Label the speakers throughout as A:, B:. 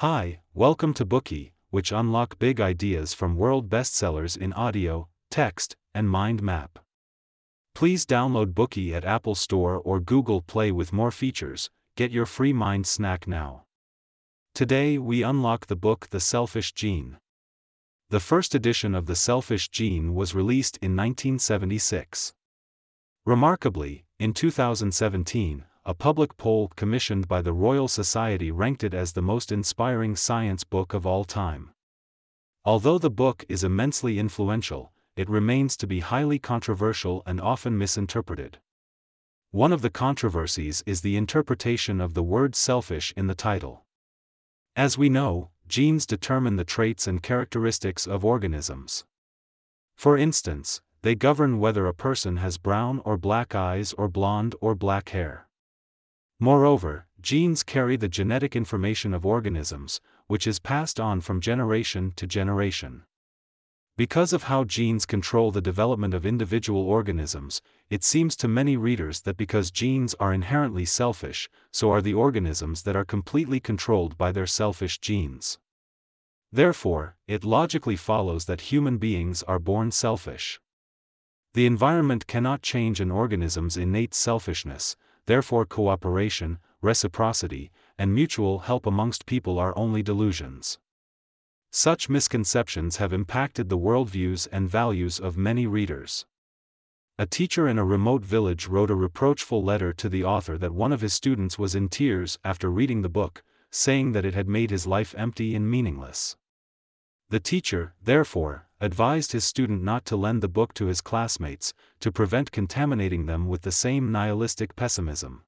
A: Hi, welcome to Bookey, which unlock big ideas from world bestsellers in audio, text, and mind map. Please download Bookey at Apple Store or Google Play with more features. Get your free mind snack now. Today we unlock the book The Selfish Gene. The first edition of The Selfish Gene was released in 1976. Remarkably, in 2017, a public poll commissioned by the Royal Society ranked it as the most inspiring science book of all time. Although the book is immensely influential, it remains to be highly controversial and often misinterpreted. One of the controversies is the interpretation of the word selfish in the title. As we know, genes determine the traits and characteristics of organisms. For instance, they govern whether a person has brown or black eyes or blonde or black hair. Moreover, genes carry the genetic information of organisms, which is passed on from generation to generation. Because of how genes control the development of individual organisms, it seems to many readers that because genes are inherently selfish, so are the organisms that are completely controlled by their selfish genes. Therefore, it logically follows that human beings are born selfish. The environment cannot change an organism's innate selfishness, therefore cooperation, reciprocity, and mutual help amongst people are only delusions. Such misconceptions have impacted the worldviews and values of many readers. A teacher in a remote village wrote a reproachful letter to the author that one of his students was in tears after reading the book, saying that it had made his life empty and meaningless. The teacher, therefore, advised his student not to lend the book to his classmates, to prevent contaminating them with the same nihilistic pessimism.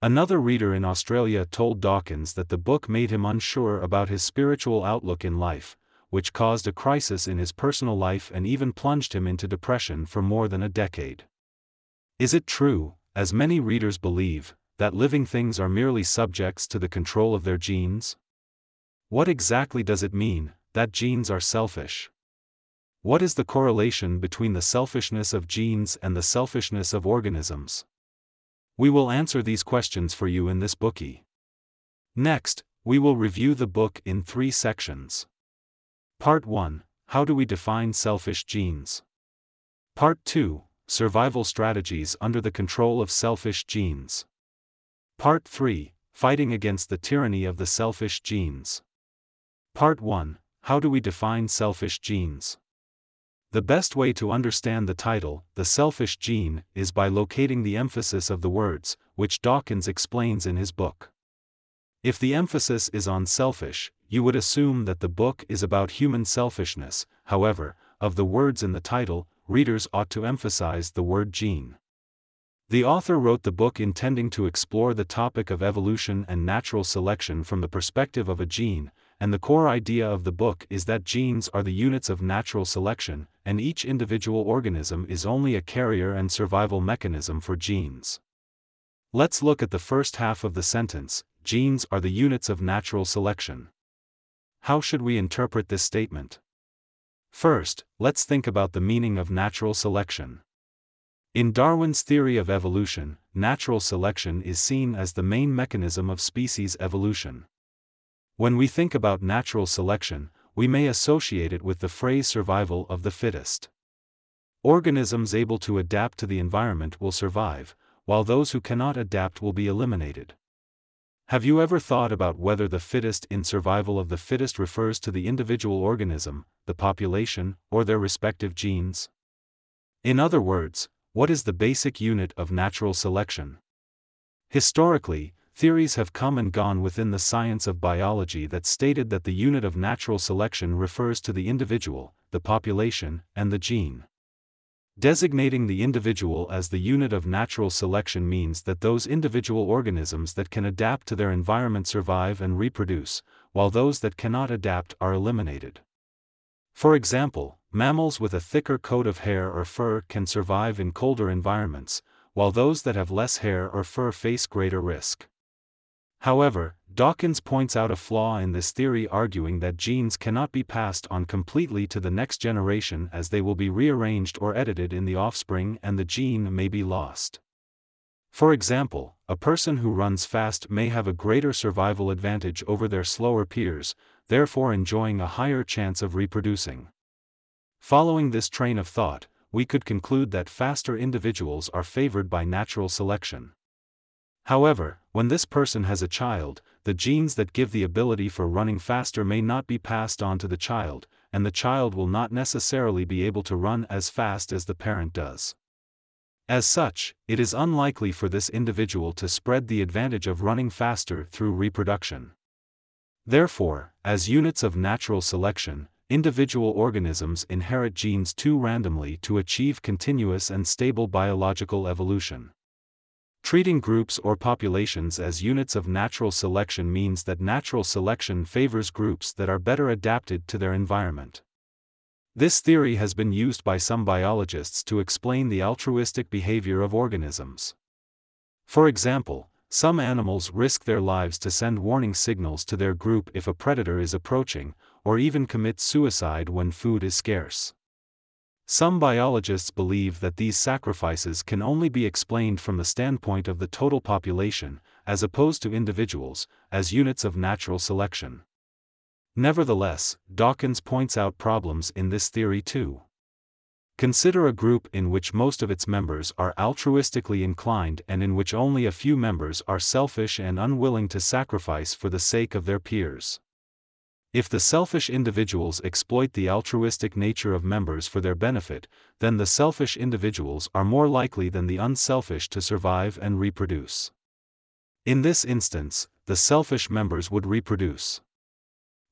A: Another reader in Australia told Dawkins that the book made him unsure about his spiritual outlook in life, which caused a crisis in his personal life and even plunged him into depression for more than a decade. Is it true, as many readers believe, that living things are merely subjects to the control of their genes? What exactly does it mean, that genes are selfish. What is the correlation between the selfishness of genes and the selfishness of organisms? We will answer these questions for you in this Bookey. Next, we will review the book in three sections. Part 1 How do we define selfish genes? Part 2 Survival strategies under the control of selfish genes. Part 3 Fighting against the tyranny of the selfish genes. Part 1 how do we define selfish genes? The best way to understand the title, The Selfish Gene, is by locating the emphasis of the words, which Dawkins explains in his book. If the emphasis is on selfish, you would assume that the book is about human selfishness, however, of the words in the title, readers ought to emphasize the word gene. The author wrote the book intending to explore the topic of evolution and natural selection from the perspective of a gene, and the core idea of the book is that genes are the units of natural selection, and each individual organism is only a carrier and survival mechanism for genes. Let's look at the first half of the sentence genes are the units of natural selection. How should we interpret this statement? First, let's think about the meaning of natural selection. In Darwin's theory of evolution, natural selection is seen as the main mechanism of species evolution. When we think about natural selection, we may associate it with the phrase survival of the fittest. Organisms able to adapt to the environment will survive, while those who cannot adapt will be eliminated. Have you ever thought about whether the fittest in survival of the fittest refers to the individual organism, the population, or their respective genes? In other words, what is the basic unit of natural selection? Historically, theories have come and gone within the science of biology that stated that the unit of natural selection refers to the individual, the population, and the gene. Designating the individual as the unit of natural selection means that those individual organisms that can adapt to their environment survive and reproduce, while those that cannot adapt are eliminated. For example, mammals with a thicker coat of hair or fur can survive in colder environments, while those that have less hair or fur face greater risk. However, Dawkins points out a flaw in this theory arguing that genes cannot be passed on completely to the next generation as they will be rearranged or edited in the offspring and the gene may be lost. For example, a person who runs fast may have a greater survival advantage over their slower peers, therefore enjoying a higher chance of reproducing. Following this train of thought, we could conclude that faster individuals are favored by natural selection. However, when this person has a child, the genes that give the ability for running faster may not be passed on to the child, and the child will not necessarily be able to run as fast as the parent does. As such, it is unlikely for this individual to spread the advantage of running faster through reproduction. Therefore, as units of natural selection, individual organisms inherit genes too randomly to achieve continuous and stable biological evolution. Treating groups or populations as units of natural selection means that natural selection favors groups that are better adapted to their environment. This theory has been used by some biologists to explain the altruistic behavior of organisms. For example, some animals risk their lives to send warning signals to their group if a predator is approaching, or even commit suicide when food is scarce. Some biologists believe that these sacrifices can only be explained from the standpoint of the total population, as opposed to individuals, as units of natural selection. Nevertheless, Dawkins points out problems in this theory too. Consider a group in which most of its members are altruistically inclined and in which only a few members are selfish and unwilling to sacrifice for the sake of their peers. If the selfish individuals exploit the altruistic nature of members for their benefit, then the selfish individuals are more likely than the unselfish to survive and reproduce. In this instance, the selfish members would reproduce.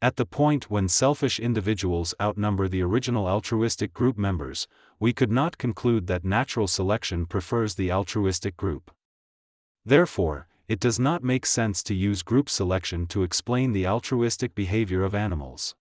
A: At the point when selfish individuals outnumber the original altruistic group members, we could not conclude that natural selection prefers the altruistic group. Therefore, it does not make sense to use group selection to explain the altruistic behavior of animals.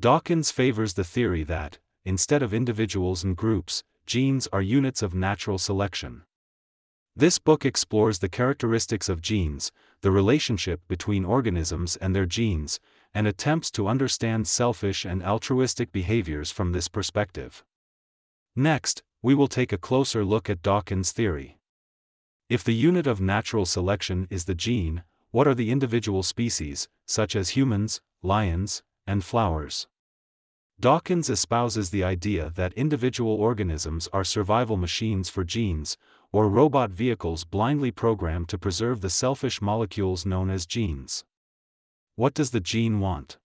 A: Dawkins favors the theory that, instead of individuals and groups, genes are units of natural selection. This book explores the characteristics of genes, the relationship between organisms and their genes, and attempts to understand selfish and altruistic behaviors from this perspective. Next, we will take a closer look at Dawkins' theory. If the unit of natural selection is the gene, what are the individual species, such as humans, lions, and flowers? Dawkins espouses the idea that individual organisms are survival machines for genes, or robot vehicles blindly programmed to preserve the selfish molecules known as genes. What does the gene want?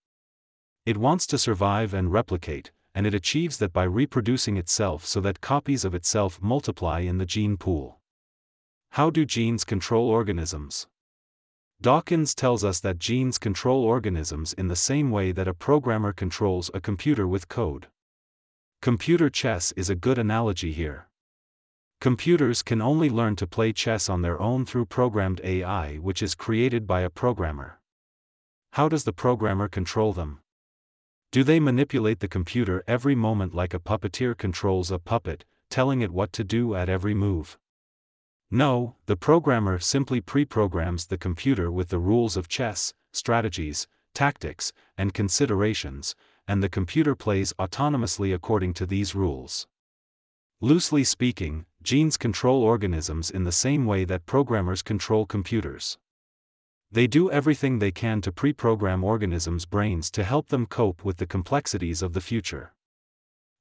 A: It wants to survive and replicate, and it achieves that by reproducing itself so that copies of itself multiply in the gene pool. How do genes control organisms? Dawkins tells us that genes control organisms in the same way that a programmer controls a computer with code. Computer chess is a good analogy here. Computers can only learn to play chess on their own through programmed AI which is created by a programmer. How does the programmer control them? Do they manipulate the computer every moment like a puppeteer controls a puppet, telling it what to do at every move? No, the programmer simply pre-programs the computer with the rules of chess, strategies, tactics, and considerations, and the computer plays autonomously according to these rules. Loosely speaking, genes control organisms in the same way that programmers control computers. They do everything they can to pre-program organisms' brains to help them cope with the complexities of the future.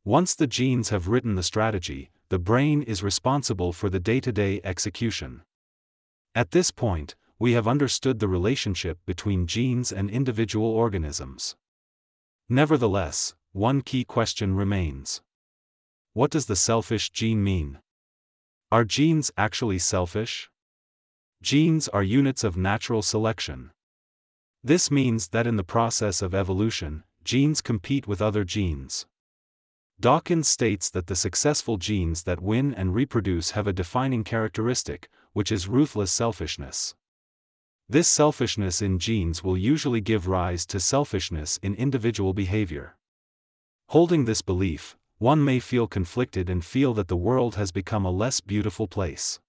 A: Once the genes have written the strategy, the brain is responsible for the day-to-day execution. At this point, we have understood the relationship between genes and individual organisms. Nevertheless, one key question remains. What does the selfish gene mean? Are genes actually selfish? Genes are units of natural selection. This means that in the process of evolution, genes compete with other genes. Dawkins states that the successful genes that win and reproduce have a defining characteristic, which is ruthless selfishness. This selfishness in genes will usually give rise to selfishness in individual behavior. Holding this belief, one may feel conflicted and feel that the world has become a less beautiful place.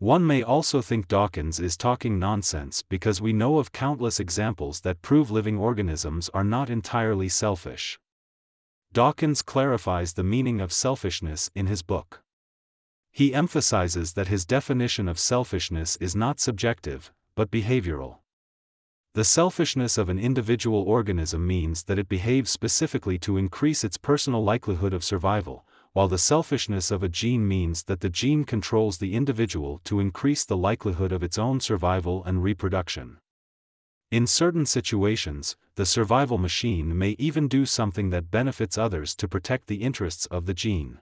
A: One may also think Dawkins is talking nonsense because we know of countless examples that prove living organisms are not entirely selfish. Dawkins clarifies the meaning of selfishness in his book. He emphasizes that his definition of selfishness is not subjective, but behavioral. The selfishness of an individual organism means that it behaves specifically to increase its personal likelihood of survival, while the selfishness of a gene means that the gene controls the individual to increase the likelihood of its own survival and reproduction. In certain situations, the survival machine may even do something that benefits others to protect the interests of the gene.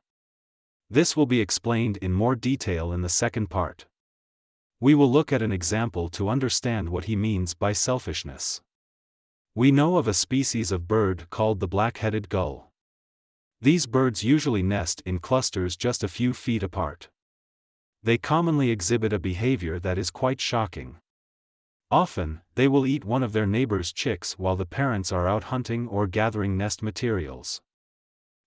A: This will be explained in more detail in the second part. We will look at an example to understand what he means by selfishness. We know of a species of bird called the black-headed gull. These birds usually nest in clusters just a few feet apart. They commonly exhibit a behavior that is quite shocking. Often, they will eat one of their neighbor's chicks while the parents are out hunting or gathering nest materials.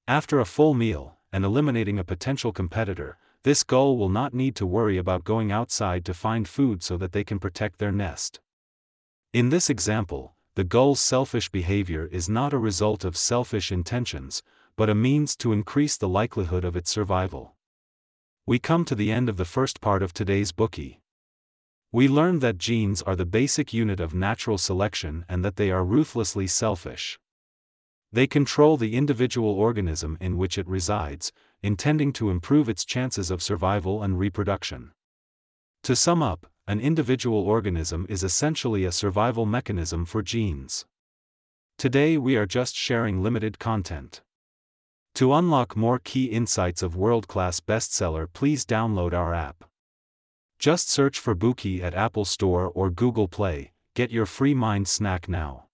A: After a full meal, and eliminating a potential competitor, this gull will not need to worry about going outside to find food so that they can protect their nest. In this example, the gull's selfish behavior is not a result of selfish intentions, but a means to increase the likelihood of its survival. We come to the end of the first part of today's Bookey. We learned that genes are the basic unit of natural selection and that they are ruthlessly selfish. They control the individual organism in which it resides, intending to improve its chances of survival and reproduction. To sum up, an individual organism is essentially a survival mechanism for genes. Today we are just sharing limited content. To unlock more key insights of world-class bestseller please download our app. Just search for Bookey at Apple Store or Google Play, get your free mind snack now.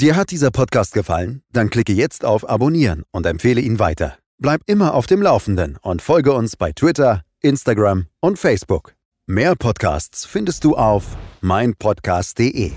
B: Dir hat dieser Podcast gefallen? Dann klicke jetzt auf Abonnieren und empfehle ihn weiter. Bleib immer auf dem Laufenden und folge uns bei Twitter, Instagram und Facebook. Mehr Podcasts findest du auf meinpodcast.de.